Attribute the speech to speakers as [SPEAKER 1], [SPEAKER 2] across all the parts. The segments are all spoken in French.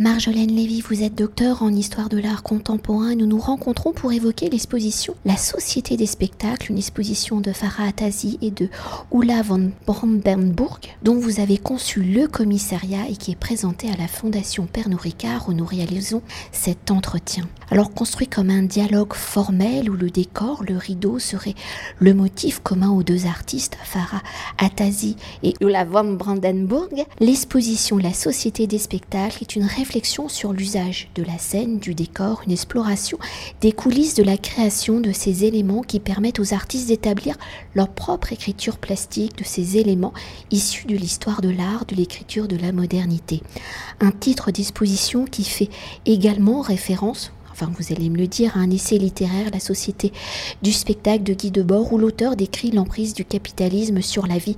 [SPEAKER 1] Marjolaine Lévy, vous êtes docteur en histoire de l'art contemporain. Nous nous rencontrons pour évoquer l'exposition La Société des spectacles, une exposition de Farah Atazi et de Ulla von Brandenburg, dont vous avez conçu le commissariat et qui est présenté à la Fondation Pernod Ricard où nous réalisons cet entretien. Alors construit comme un dialogue formel où le décor, le rideau serait le motif commun aux deux artistes, Farah Atazi et Ulla von Brandenburg, l'exposition La Société des spectacles est une réflexion sur l'usage de la scène, du décor, une exploration des coulisses de la création de ces éléments qui permettent aux artistes d'établir leur propre écriture plastique de ces éléments issus de l'histoire de l'art, de l'écriture de la modernité. Un titre d'exposition qui fait également référence enfin vous allez me le dire, un essai littéraire, La société du spectacle de Guy Debord, où l'auteur décrit l'emprise du capitalisme sur la vie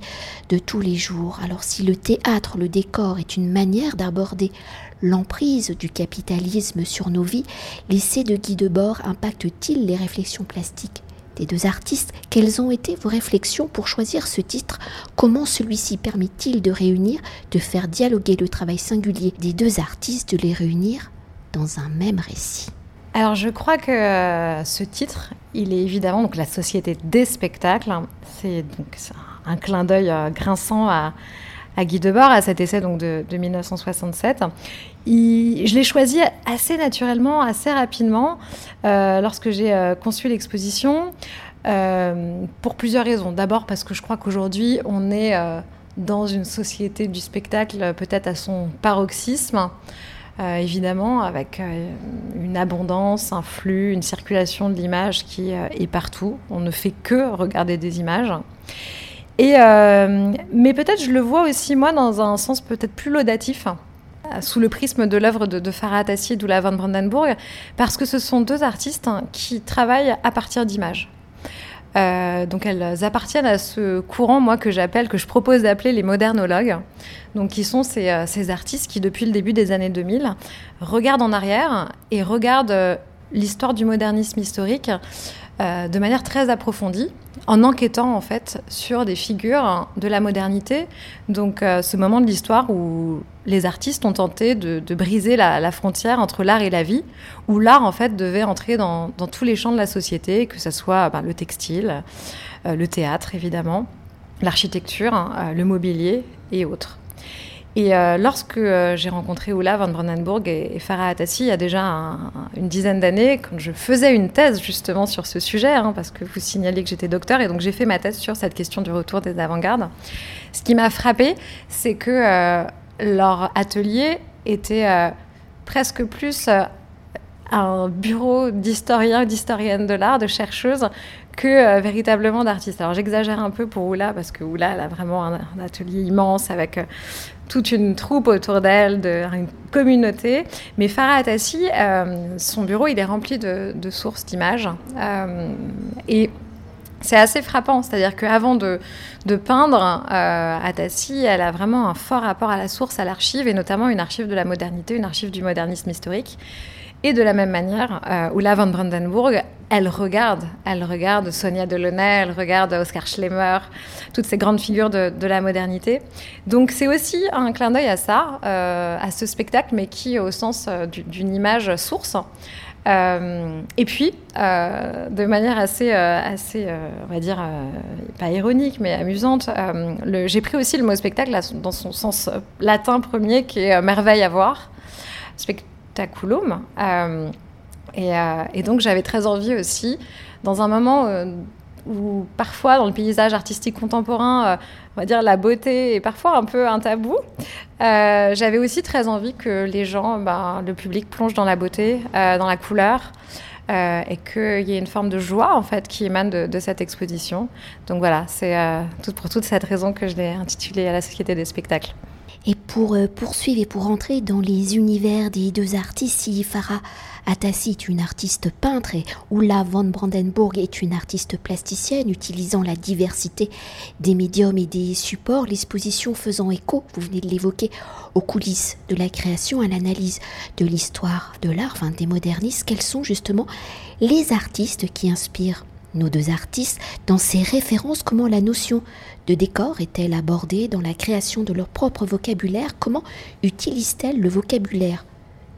[SPEAKER 1] de tous les jours. Alors si le théâtre, le décor est une manière d'aborder l'emprise du capitalisme sur nos vies, l'essai de Guy Debord impacte-t-il les réflexions plastiques des deux artistes, quelles ont été vos réflexions pour choisir ce titre? Comment celui-ci permet-il de réunir, de faire dialoguer le travail singulier des deux artistes, de les réunir dans un même récit?
[SPEAKER 2] Alors je crois que euh, ce titre, il est évidemment donc la société des spectacles. C'est donc un clin d'œil euh, grinçant à, Guy Debord, à cet essai donc de, 1967. je l'ai choisi assez naturellement, assez rapidement, euh, lorsque j'ai conçu l'exposition, pour plusieurs raisons. D'abord parce que je crois qu'aujourd'hui, on est dans une société du spectacle peut-être à son paroxysme. Euh, évidemment, avec euh, une abondance, un flux, une circulation de l'image qui euh, est partout. On ne fait que regarder des images. Et, mais peut-être je le vois aussi, moi, dans un sens peut-être plus laudatif, sous le prisme de l'œuvre de, de Farah et d'Oula van Brandenburg, parce que ce sont deux artistes qui travaillent à partir d'images. Euh, donc elles appartiennent à ce courant, moi, que j'appelle, que je propose d'appeler les modernologues. Donc qui sont ces, euh, artistes qui, depuis le début des années 2000, regardent en arrière et regardent euh, l'histoire du modernisme historique euh, de manière très approfondie, en enquêtant en fait sur des figures de la modernité. Donc euh, ce moment de l'histoire où les artistes ont tenté de, briser la, frontière entre l'art et la vie, où l'art en fait devait entrer dans, tous les champs de la société, que ce soit ben, le textile, euh, le théâtre évidemment, l'architecture, hein, le mobilier et autres. Et euh, lorsque euh, j'ai rencontré Ola van Brandenburg et, Farah Atassi il y a déjà une dizaine d'années, quand je faisais une thèse justement sur ce sujet, hein, parce que vous signalez que j'étais docteur, et donc j'ai fait ma thèse sur cette question du retour des avant-gardes, ce qui m'a frappé, c'est que euh, leur atelier était presque plus un bureau d'historiens, d'historiennes de l'art, de chercheuses, que véritablement d'artistes. Alors j'exagère un peu pour Oula, parce que Oula, elle a vraiment un, atelier immense avec toute une troupe autour d'elle, de, une communauté. Mais Farah Atassi, euh, son bureau, il est rempli de, sources d'images. Euh, et c'est assez frappant, c'est-à-dire qu'avant de, peindre, euh, Atassi, elle a vraiment un fort rapport à la source, à l'archive, et notamment une archive de la modernité, une archive du modernisme historique. Et de la même manière, euh, Ulla von Brandenburg, elle regarde, elle regarde Sonia Delaunay, elle regarde Oskar Schlemmer, toutes ces grandes figures de, la modernité. Donc c'est aussi un clin d'œil à ça, euh, à ce spectacle, mais qui au sens euh, d'une image source. Euh, et puis, de manière assez, assez on va dire, pas ironique, mais amusante, j'ai pris aussi le mot spectacle dans son sens latin premier, qui est merveille à voir. Euh, euh, et, donc j'avais très envie aussi, dans un moment euh, où parfois dans le paysage artistique contemporain, on va dire la beauté est parfois un peu un tabou, j'avais aussi très envie que les gens, ben, le public plonge dans la beauté, dans la couleur. et qu'il y ait une forme de joie en fait qui émane de, de cette exposition. Donc voilà, c'est pour toute cette raison que je l'ai intitulé à la Société des spectacles.
[SPEAKER 1] Et pour euh, poursuivre et pour entrer dans les univers des deux artistes, si Farah Atassi est une artiste peintre et Ulla von Brandenburg est une artiste plasticienne utilisant la diversité des médiums et des supports, l'exposition faisant écho, vous venez de l'évoquer, aux coulisses de la création, à l'analyse de l'histoire de l'art, des modernistes, quels sont justement les artistes qui inspirent nos deux artistes, dans ces références, comment la notion de décor est-elle abordée dans la création de leur propre vocabulaire? Comment utilisent-elles le vocabulaire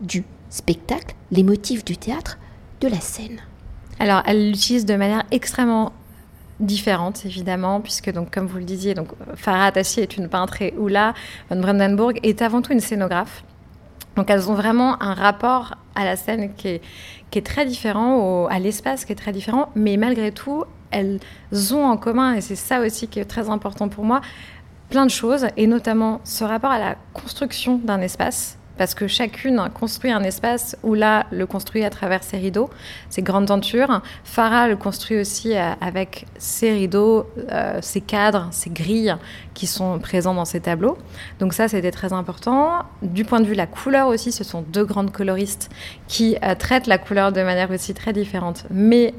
[SPEAKER 1] du spectacle, les motifs du théâtre, de la scène?
[SPEAKER 2] Alors, elles l'utilisent de manière extrêmement différente, évidemment, puisque, donc, comme vous le disiez, donc, Farah Atassi est une peintre et Oula von Brandenburg est avant tout une scénographe. Donc elles ont vraiment un rapport à la scène qui est, très différent, à l'espace qui est très différent, mais malgré tout, elles ont en commun, et c'est ça aussi qui est très important pour moi, plein de choses, et notamment ce rapport à la construction d'un espace parce que chacune construit un espace où là le construit à travers ses rideaux, ses grandes tentures. Farah le construit aussi euh, avec ses rideaux, euh, ses cadres, ses grilles qui sont présents dans ses tableaux. Donc ça, c'était très important. Du point de vue de la couleur aussi, ce sont deux grandes coloristes qui euh, traitent la couleur de manière aussi très différente, mais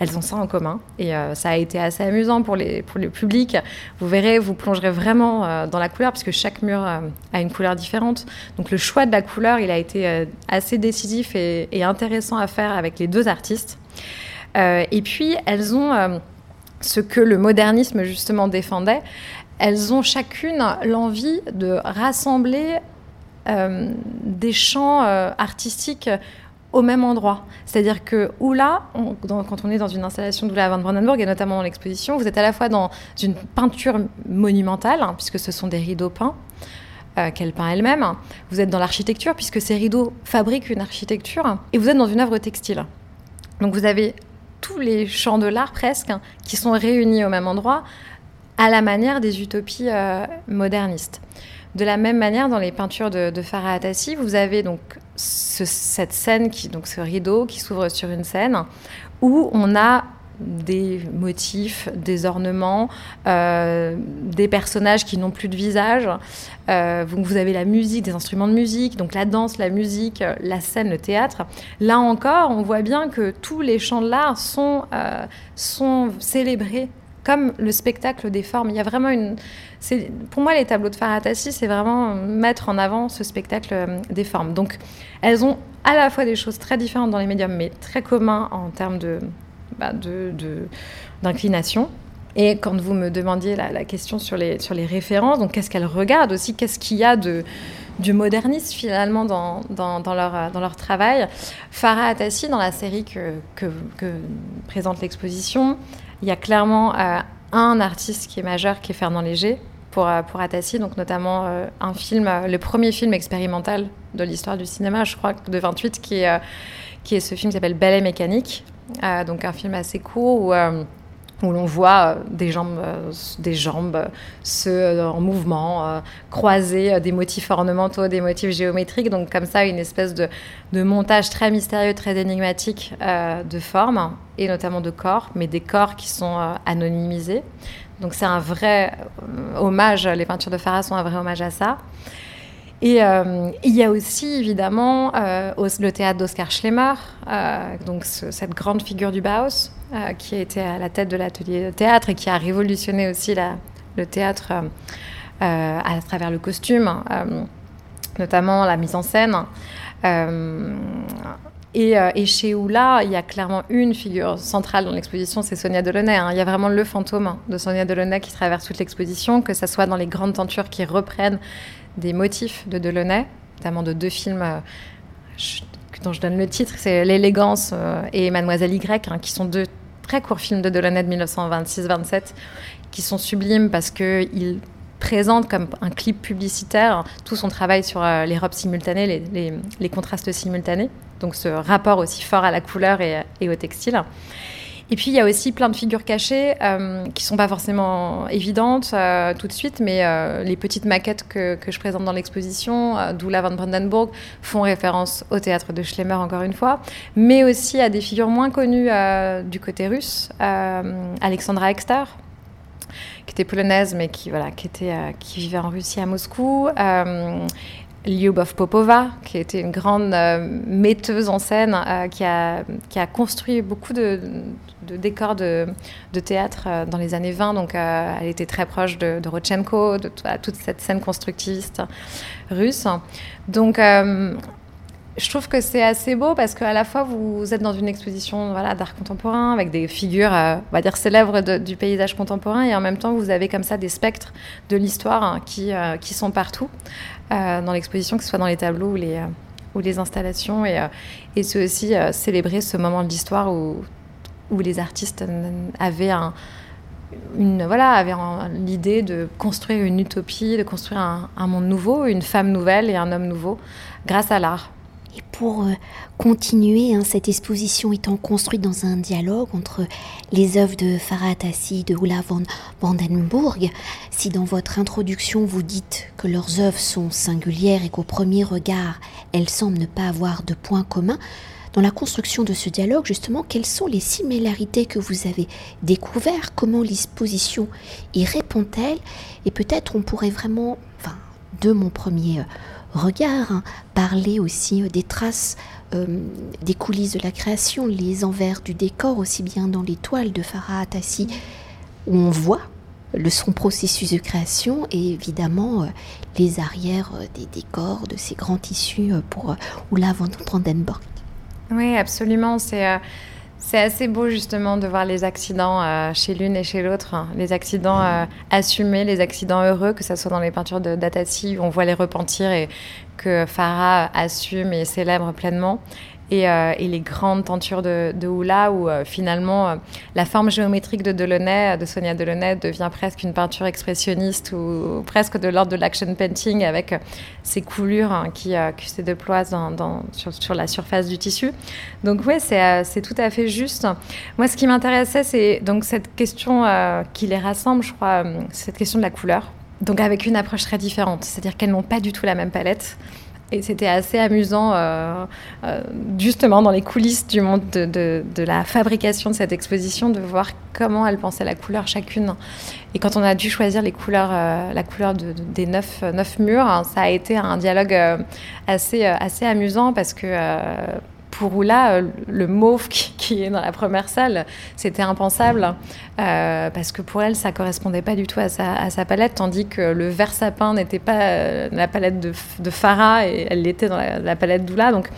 [SPEAKER 2] elles ont ça en commun. Et ça a été assez amusant pour, les, pour le public. Vous verrez, vous plongerez vraiment dans la couleur, puisque chaque mur a une couleur différente. Donc le choix de la couleur, il a été euh, assez décisif et, intéressant à faire avec les deux artistes. Euh, et puis, elles ont euh, ce que le modernisme justement défendait. Elles ont chacune l'envie de rassembler des champs artistiques au même endroit. C'est-à-dire que Oula, quand on est dans une installation d'Oula van Brandenburg, et notamment dans l'exposition, vous êtes à la fois dans une peinture monumentale, hein, puisque ce sont des rideaux peints, euh, qu'elle peint elle-même. Vous êtes dans l'architecture, puisque ces rideaux fabriquent une architecture, et vous êtes dans une œuvre textile. Donc vous avez tous les champs de l'art presque qui sont réunis au même endroit, à la manière des utopies euh, modernistes. De la même manière, dans les peintures de, de Farah Atassi, vous avez donc cette scène, qui, donc ce rideau qui s'ouvre sur une scène, où on a des motifs, des ornements, euh, des personnages qui n'ont plus de visage. Euh, vous avez la musique, des instruments de musique, donc la danse, la musique, la scène, le théâtre. Là encore, on voit bien que tous les champs de l'art sont, euh, sont célébrés comme le spectacle des formes. Il y a vraiment une. Pour moi, les tableaux de Faratassi, c'est vraiment mettre en avant ce spectacle des formes. Donc, elles ont à la fois des choses très différentes dans les médiums, mais très communs en termes de, bah, d'inclination. Et quand vous me demandiez la, question sur les, sur les références, donc qu'est-ce qu'elles regardent aussi, qu'est-ce qu'il y a de, du modernisme finalement dans, dans, dans, leur, dans leur travail? Farah Atassi, dans la série que, que, présente l'exposition, il y a clairement euh, un artiste qui est majeur, qui est Fernand Léger, pour, euh, pour Atassi, donc notamment euh, un film, le premier film expérimental de l'histoire du cinéma, je crois, de 28, qui est, qui est ce film qui s'appelle Ballet mécanique, euh, donc un film assez court où, euh, où l'on voit euh, des jambes, des jambes en mouvement, croiser des motifs ornementaux, des motifs géométriques. Donc comme ça, une espèce de, de montage très mystérieux, très énigmatique de formes et notamment de corps, mais des corps qui sont anonymisés. Donc c'est un vrai hommage, les peintures de Farah sont un vrai hommage à ça. Et euh, il y a aussi évidemment euh, le théâtre d'Oscar Schlemmer, euh, donc cette grande figure du Bauhaus, qui a été à la tête de l'atelier de théâtre et qui a révolutionné aussi le théâtre à travers le costume, notamment la mise en scène. Et, chez Oula, il y a clairement une figure centrale dans l'exposition, c'est Sonia Delaunay. Hein. Il y a vraiment le fantôme de Sonia Delaunay qui traverse toute l'exposition, que ce soit dans les grandes tentures qui reprennent des motifs de Delaunay, notamment de deux films euh, dont je donne le titre, c'est L'élégance euh, et Mademoiselle Y, hein, qui sont deux très courts films de Delaunay de 1926-27, qui sont sublimes parce qu'ils présentent comme un clip publicitaire tout son travail sur euh, les robes simultanées, les, contrastes simultanés, donc ce rapport aussi fort à la couleur et au textile. Et puis il y a aussi plein de figures cachées euh, qui sont pas forcément évidentes euh, tout de suite, mais euh, les petites maquettes que, que je présente dans l'exposition, euh, d'où la van Brandenburg, font référence au théâtre de Schlemmer encore une fois, mais aussi à des figures moins connues du côté russe, Alexandra Exter, qui était polonaise mais qui voilà qui était qui vivait en Russie à Moscou Lyubov Popova, qui était une grande euh, metteuse en scène, euh, qui, a, qui a construit beaucoup de, décors de, théâtre euh, dans les années 20. Donc, elle était très proche de, de de toute cette scène constructiviste russe. Donc, je trouve que c'est assez beau parce qu'à la fois vous êtes dans une exposition voilà, d'art contemporain avec des figures, euh, on va dire célèbres du paysage contemporain et en même temps vous avez comme ça des spectres de l'histoire hein, qui, euh, qui sont partout euh, dans l'exposition, que ce soit dans les tableaux ou les, ou les installations et, et c'est aussi célébrer ce moment de l'histoire où, où les artistes avaient un, une, voilà, avaient l'idée de construire une utopie, de construire un monde nouveau, une femme nouvelle et un homme nouveau grâce à l'art.
[SPEAKER 1] Et pour euh, continuer, hein, cette exposition étant construite dans un dialogue entre les œuvres de Farah Atassi, de Ulla von Vandenburg, si dans votre introduction vous dites que leurs œuvres sont singulières et qu'au premier regard elles semblent ne pas avoir de points communs, dans la construction de ce dialogue, justement, quelles sont les similarités que vous avez découvertes? Comment l'exposition y répond-elle? Et peut-être on pourrait vraiment, enfin, de mon premier euh, regard, hein, parler aussi euh, des traces euh, des coulisses de la création, les envers du décor, aussi bien dans les toiles de Farah Atassi, où on voit le, son processus de création et évidemment euh, les arrières des décors de ces grands tissus pour Oula van Brandenburg.
[SPEAKER 2] Oui, absolument. C'est c'est assez beau justement de voir les accidents euh, chez l'une et chez l'autre, hein. les accidents euh, assumés, les accidents heureux, que ce soit dans les peintures de Datati où on voit les repentir et que Farah assume et célèbre pleinement, euh, et, les grandes tentures de, de où euh, finalement euh, la forme géométrique de Delaunay, de Sonia Delaunay, devient presque une peinture expressionniste ou, presque de l'ordre de l'action painting avec ces coulures hein, qui, se déploient sur, la surface du tissu. Donc oui, c'est tout à fait juste. Moi, ce qui m'intéressait, c'est donc cette question qui les rassemble, je crois, cette question de la couleur. Donc avec une approche très différente, c'est-à-dire qu'elles n'ont pas du tout la même palette. Et c'était assez amusant, euh, euh, justement, dans les coulisses du monde de, la fabrication de cette exposition, de voir comment elles pensaient la couleur chacune. Et quand on a dû choisir les couleurs, euh, la couleur de, des neuf, neuf murs, hein, ça a été un dialogue assez, assez amusant parce que pour Oula, euh, le mauve qui, est dans la première salle, c'était impensable euh, parce que pour elle, ça correspondait pas du tout à sa, palette, tandis que le vert sapin n'était pas euh, la palette de, Farah et elle l'était dans la, palette d'Oula. Donc,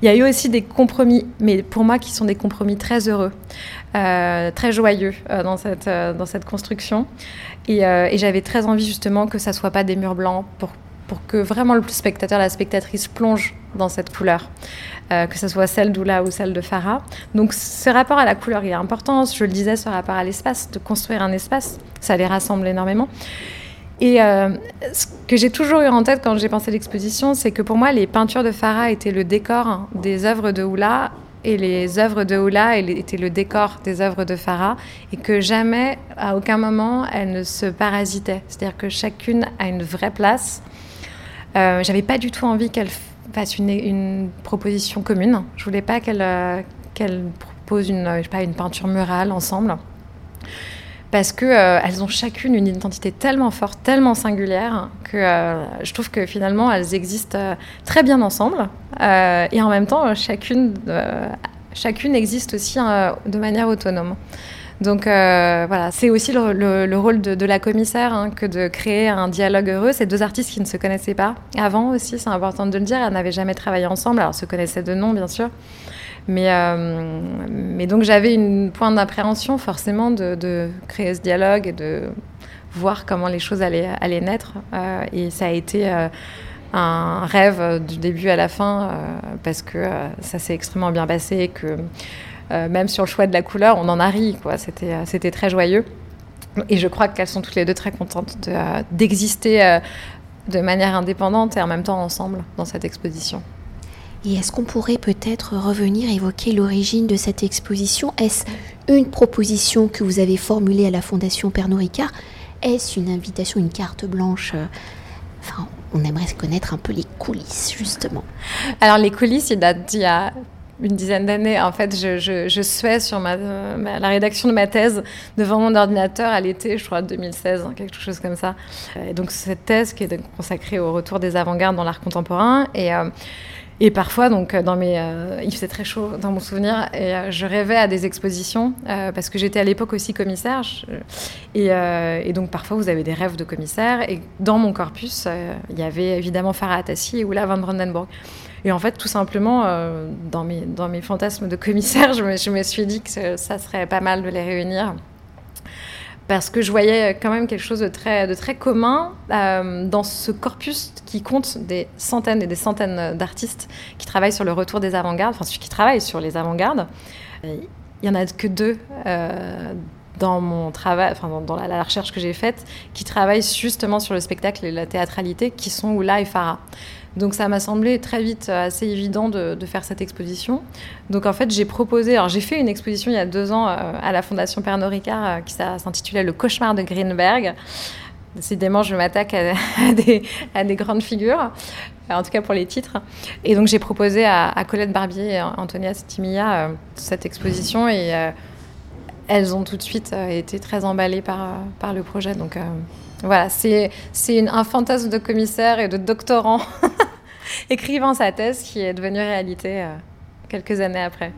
[SPEAKER 2] il y a eu aussi des compromis, mais pour moi, qui sont des compromis très heureux, très joyeux dans cette dans cette construction. Et, et j'avais très envie justement que ça soit pas des murs blancs pour pour que vraiment le spectateur, la spectatrice plonge dans cette couleur, euh, que ce soit celle d'Oula ou celle de Farah. Donc ce rapport à la couleur il est important, je le disais, ce rapport à l'espace, de construire un espace, ça les rassemble énormément. Et euh, ce que j'ai toujours eu en tête quand j'ai pensé l'exposition, c'est que pour moi, les peintures de Farah étaient le décor des œuvres de Oula et les œuvres de Oula étaient le décor des œuvres de Farah et que jamais, à aucun moment, elles ne se parasitaient. C'est-à-dire que chacune a une vraie place euh, j'avais pas du tout envie qu'elle fasse une, proposition commune. Je voulais pas qu'elle euh, qu'elle propose une, sais pas, une peinture murale ensemble. Parce qu'elles euh, elles ont chacune une identité tellement forte, tellement singulière, que je trouve que finalement elles existent très bien ensemble. et en même temps, chacune, chacune existe aussi de manière autonome. Donc euh, voilà, c'est aussi le, rôle de, la commissaire hein, que de créer un dialogue heureux. Ces deux artistes qui ne se connaissaient pas avant aussi, c'est important de le dire, elles n'avaient jamais travaillé ensemble, alors se connaissaient de nom bien sûr. Mais, euh, donc j'avais une pointe d'appréhension forcément de, créer ce dialogue et de voir comment les choses allaient, naître. Euh, et ça a été un rêve du début à la fin parce que ça s'est extrêmement bien passé que euh, même sur le choix de la couleur, on en a ri. C'était, euh, c'était très joyeux. Et je crois qu'elles sont toutes les deux très contentes euh, d'exister de manière indépendante et en même temps ensemble dans cette exposition.
[SPEAKER 1] Et est-ce qu'on pourrait peut-être revenir évoquer l'origine de cette exposition? Est-ce une proposition que vous avez formulée à la Fondation Pernod Ricard Est-ce une invitation, une carte blanche? Enfin, on aimerait connaître un peu les coulisses, justement.
[SPEAKER 2] Alors, les coulisses, il date d'il y a une dizaine d'années. En fait, je, je, sur la rédaction de ma thèse devant mon ordinateur à l'été, je crois, 2016, hein, quelque chose comme ça. Et donc, cette thèse qui est consacrée au retour des avant-gardes dans l'art contemporain. Et, euh, parfois, donc, dans mes, il faisait très chaud dans mon souvenir, et je rêvais à des expositions parce que j'étais à l'époque aussi commissaire. et, et, donc, parfois, vous avez des rêves de commissaire. Et dans mon corpus, il y avait évidemment Farah Atassi et Oula van Brandenburg. Et en fait, tout simplement, dans, mes, dans mes fantasmes de commissaire, je me, je me suis dit que ça serait pas mal de les réunir parce que je voyais quand même quelque chose de très, de très commun euh, dans ce corpus qui compte des centaines et des centaines d'artistes qui travaillent sur le retour des avant-gardes, enfin qui travaillent sur les avant-gardes. Il y en a que deux euh, dans mon travail, enfin dans, la, recherche que j'ai faite, qui travaillent justement sur le spectacle et la théâtralité, qui sont Oula et Farah. Donc ça m'a semblé très vite euh, assez évident de, faire cette exposition. Donc en fait j'ai proposé, alors j'ai fait une exposition il y a deux ans euh, à la Fondation Pernod Ricard euh, qui s'intitulait Le cauchemar de Greenberg. Décidément, je m'attaque à, des, grandes figures, en tout cas pour les titres. Et donc j'ai proposé à, Colette Barbier et Antonia Stimilla cette exposition et elles ont tout de suite été très emballées par, par le projet. Donc voilà, c'est un fantasme de commissaire et de doctorant écrivant sa thèse qui est devenue réalité euh, quelques années après.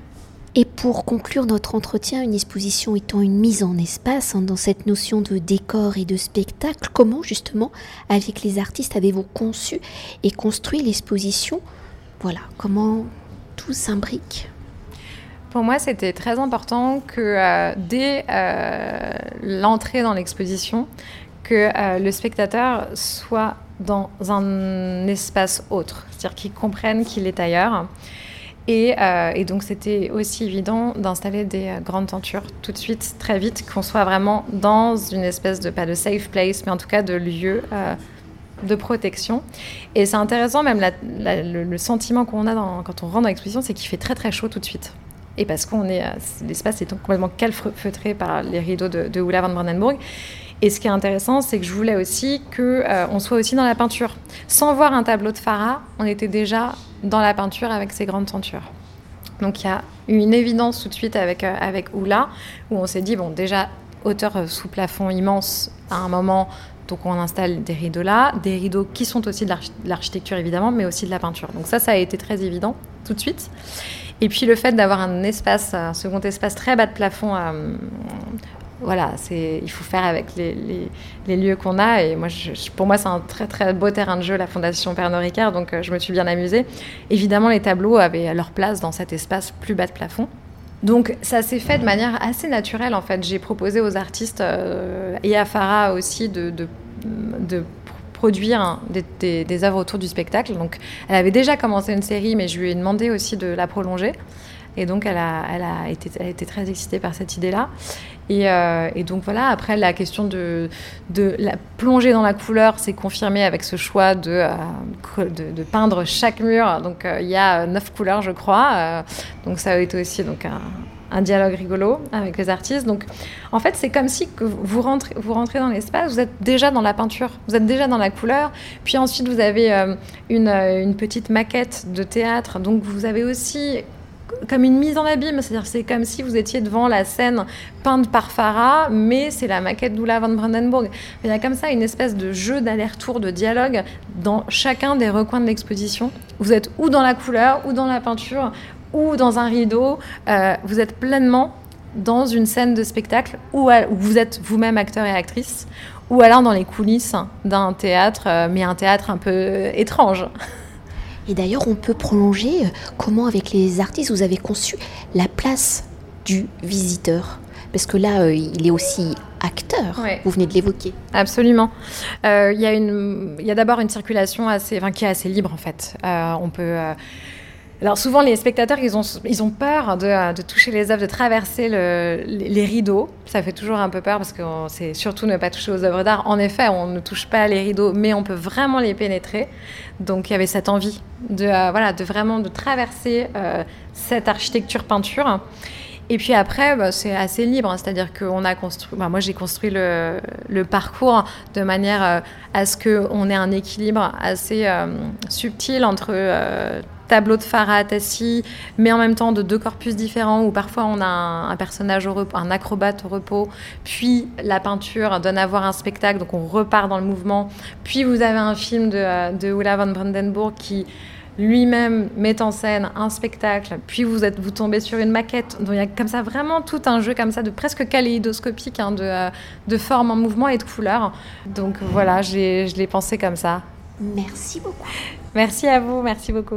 [SPEAKER 1] Et pour conclure notre entretien, une exposition étant une mise en espace hein, dans cette notion de décor et de spectacle, comment justement, avec les artistes, avez-vous conçu et construit l'exposition? Voilà, comment tout s'imbrique?
[SPEAKER 2] Pour moi, c'était très important que euh, dès euh, l'entrée dans l'exposition, que euh, le spectateur soit dans un espace autre, c'est-à-dire qu'il comprenne qu'il est ailleurs. Et, euh, donc c'était aussi évident d'installer des euh, grandes tentures tout de suite, très vite, qu'on soit vraiment dans une espèce de, pas de safe place, mais en tout cas de lieu de protection. Et c'est intéressant, même le, sentiment qu'on a quand on rentre dans l'exposition, c'est qu'il fait très très chaud tout de suite. Et parce qu'on est, l'espace est complètement calfeutré par les rideaux de, de Oula van Brandenburg. Et ce qui est intéressant, c'est que je voulais aussi qu'on euh, soit aussi dans la peinture. Sans voir un tableau de Farah, on était déjà dans la peinture avec ces grandes tentures. Donc il y a eu une évidence tout de suite avec, euh, avec Oula, où on s'est dit, bon, déjà, hauteur euh, sous plafond immense à un moment, donc on installe des rideaux là, des rideaux qui sont aussi de l'architecture évidemment, mais aussi de la peinture. Donc ça, ça a été très évident tout de suite. Et puis le fait d'avoir un espace, un second espace très bas de plafond voilà, il faut faire avec les, lieux qu'on a. Et moi, pour moi, c'est un très très beau terrain de jeu, la Fondation Pernod Ricard. Donc, euh, je me suis bien amusée. Évidemment, les tableaux avaient leur place dans cet espace plus bas de plafond. Donc, ça s'est fait de manière assez naturelle, en fait. J'ai proposé aux artistes euh, et à Farah aussi de, produire des, des, œuvres autour du spectacle. Donc, elle avait déjà commencé une série, mais je lui ai demandé aussi de la prolonger. Et donc, elle a, été, très excitée par cette idée-là. Euh, et, donc voilà, après la question de, la plonger dans la couleur s'est confirmée avec ce choix de, euh, de, peindre chaque mur. Donc euh, il y a neuf couleurs, je crois. donc ça a été aussi donc, un, dialogue rigolo avec les artistes. Donc en fait, c'est comme si que vous, rentrez, dans l'espace, vous êtes déjà dans la peinture, vous êtes déjà dans la couleur. Puis ensuite, vous avez une petite maquette de théâtre. Donc vous avez aussi comme une mise en abîme, c'est-à-dire c'est comme si vous étiez devant la scène peinte par Farah, mais c'est la maquette d'Oula van Brandenburg. Il y a comme ça une espèce de jeu d'aller-retour, de dialogue dans chacun des recoins de l'exposition. Vous êtes ou dans la couleur, ou dans la peinture, ou dans un rideau. Euh, vous êtes pleinement dans une scène de spectacle où, vous êtes vous-même acteur et actrice, ou alors dans les coulisses d'un théâtre, euh, mais un théâtre un peu étrange.
[SPEAKER 1] Et d'ailleurs, on peut prolonger euh, comment, avec les artistes, vous avez conçu la place du visiteur? Parce que là, euh, il est aussi acteur. Vous venez de l'évoquer.
[SPEAKER 2] Absolument. Euh, il y a, a d'abord une circulation assez, enfin, qui est assez libre en fait. on peut alors souvent, les spectateurs, ils ont, ils ont peur de, de toucher les œuvres, de traverser le, les rideaux. Ça fait toujours un peu peur parce que c'est surtout ne pas toucher aux œuvres d'art. En effet, on ne touche pas les rideaux, mais on peut vraiment les pénétrer. Donc il y avait cette envie de, euh, voilà, de vraiment de traverser euh, cette architecture peinture. Et puis après, bah, c'est assez libre, c'est-à-dire qu'on a construit, bah, moi j'ai construit le, le, parcours de manière euh, à ce qu'on ait un équilibre assez subtil entre tableau de Farah Atassi, mais en même temps de deux corpus différents où parfois on a un, personnage au repos, un acrobate au repos, puis la peinture donne à voir un spectacle, donc on repart dans le mouvement. Puis vous avez un film de, de Ulla von Brandenburg qui lui-même met en scène un spectacle, puis vous, êtes, vous tombez sur une maquette, dont il y a comme ça vraiment tout un jeu comme ça de presque kaléidoscopique, hein, de, euh, de formes en mouvement et de couleurs. Donc voilà, je l'ai pensé comme ça.
[SPEAKER 1] Merci beaucoup.
[SPEAKER 2] Merci à vous, merci beaucoup.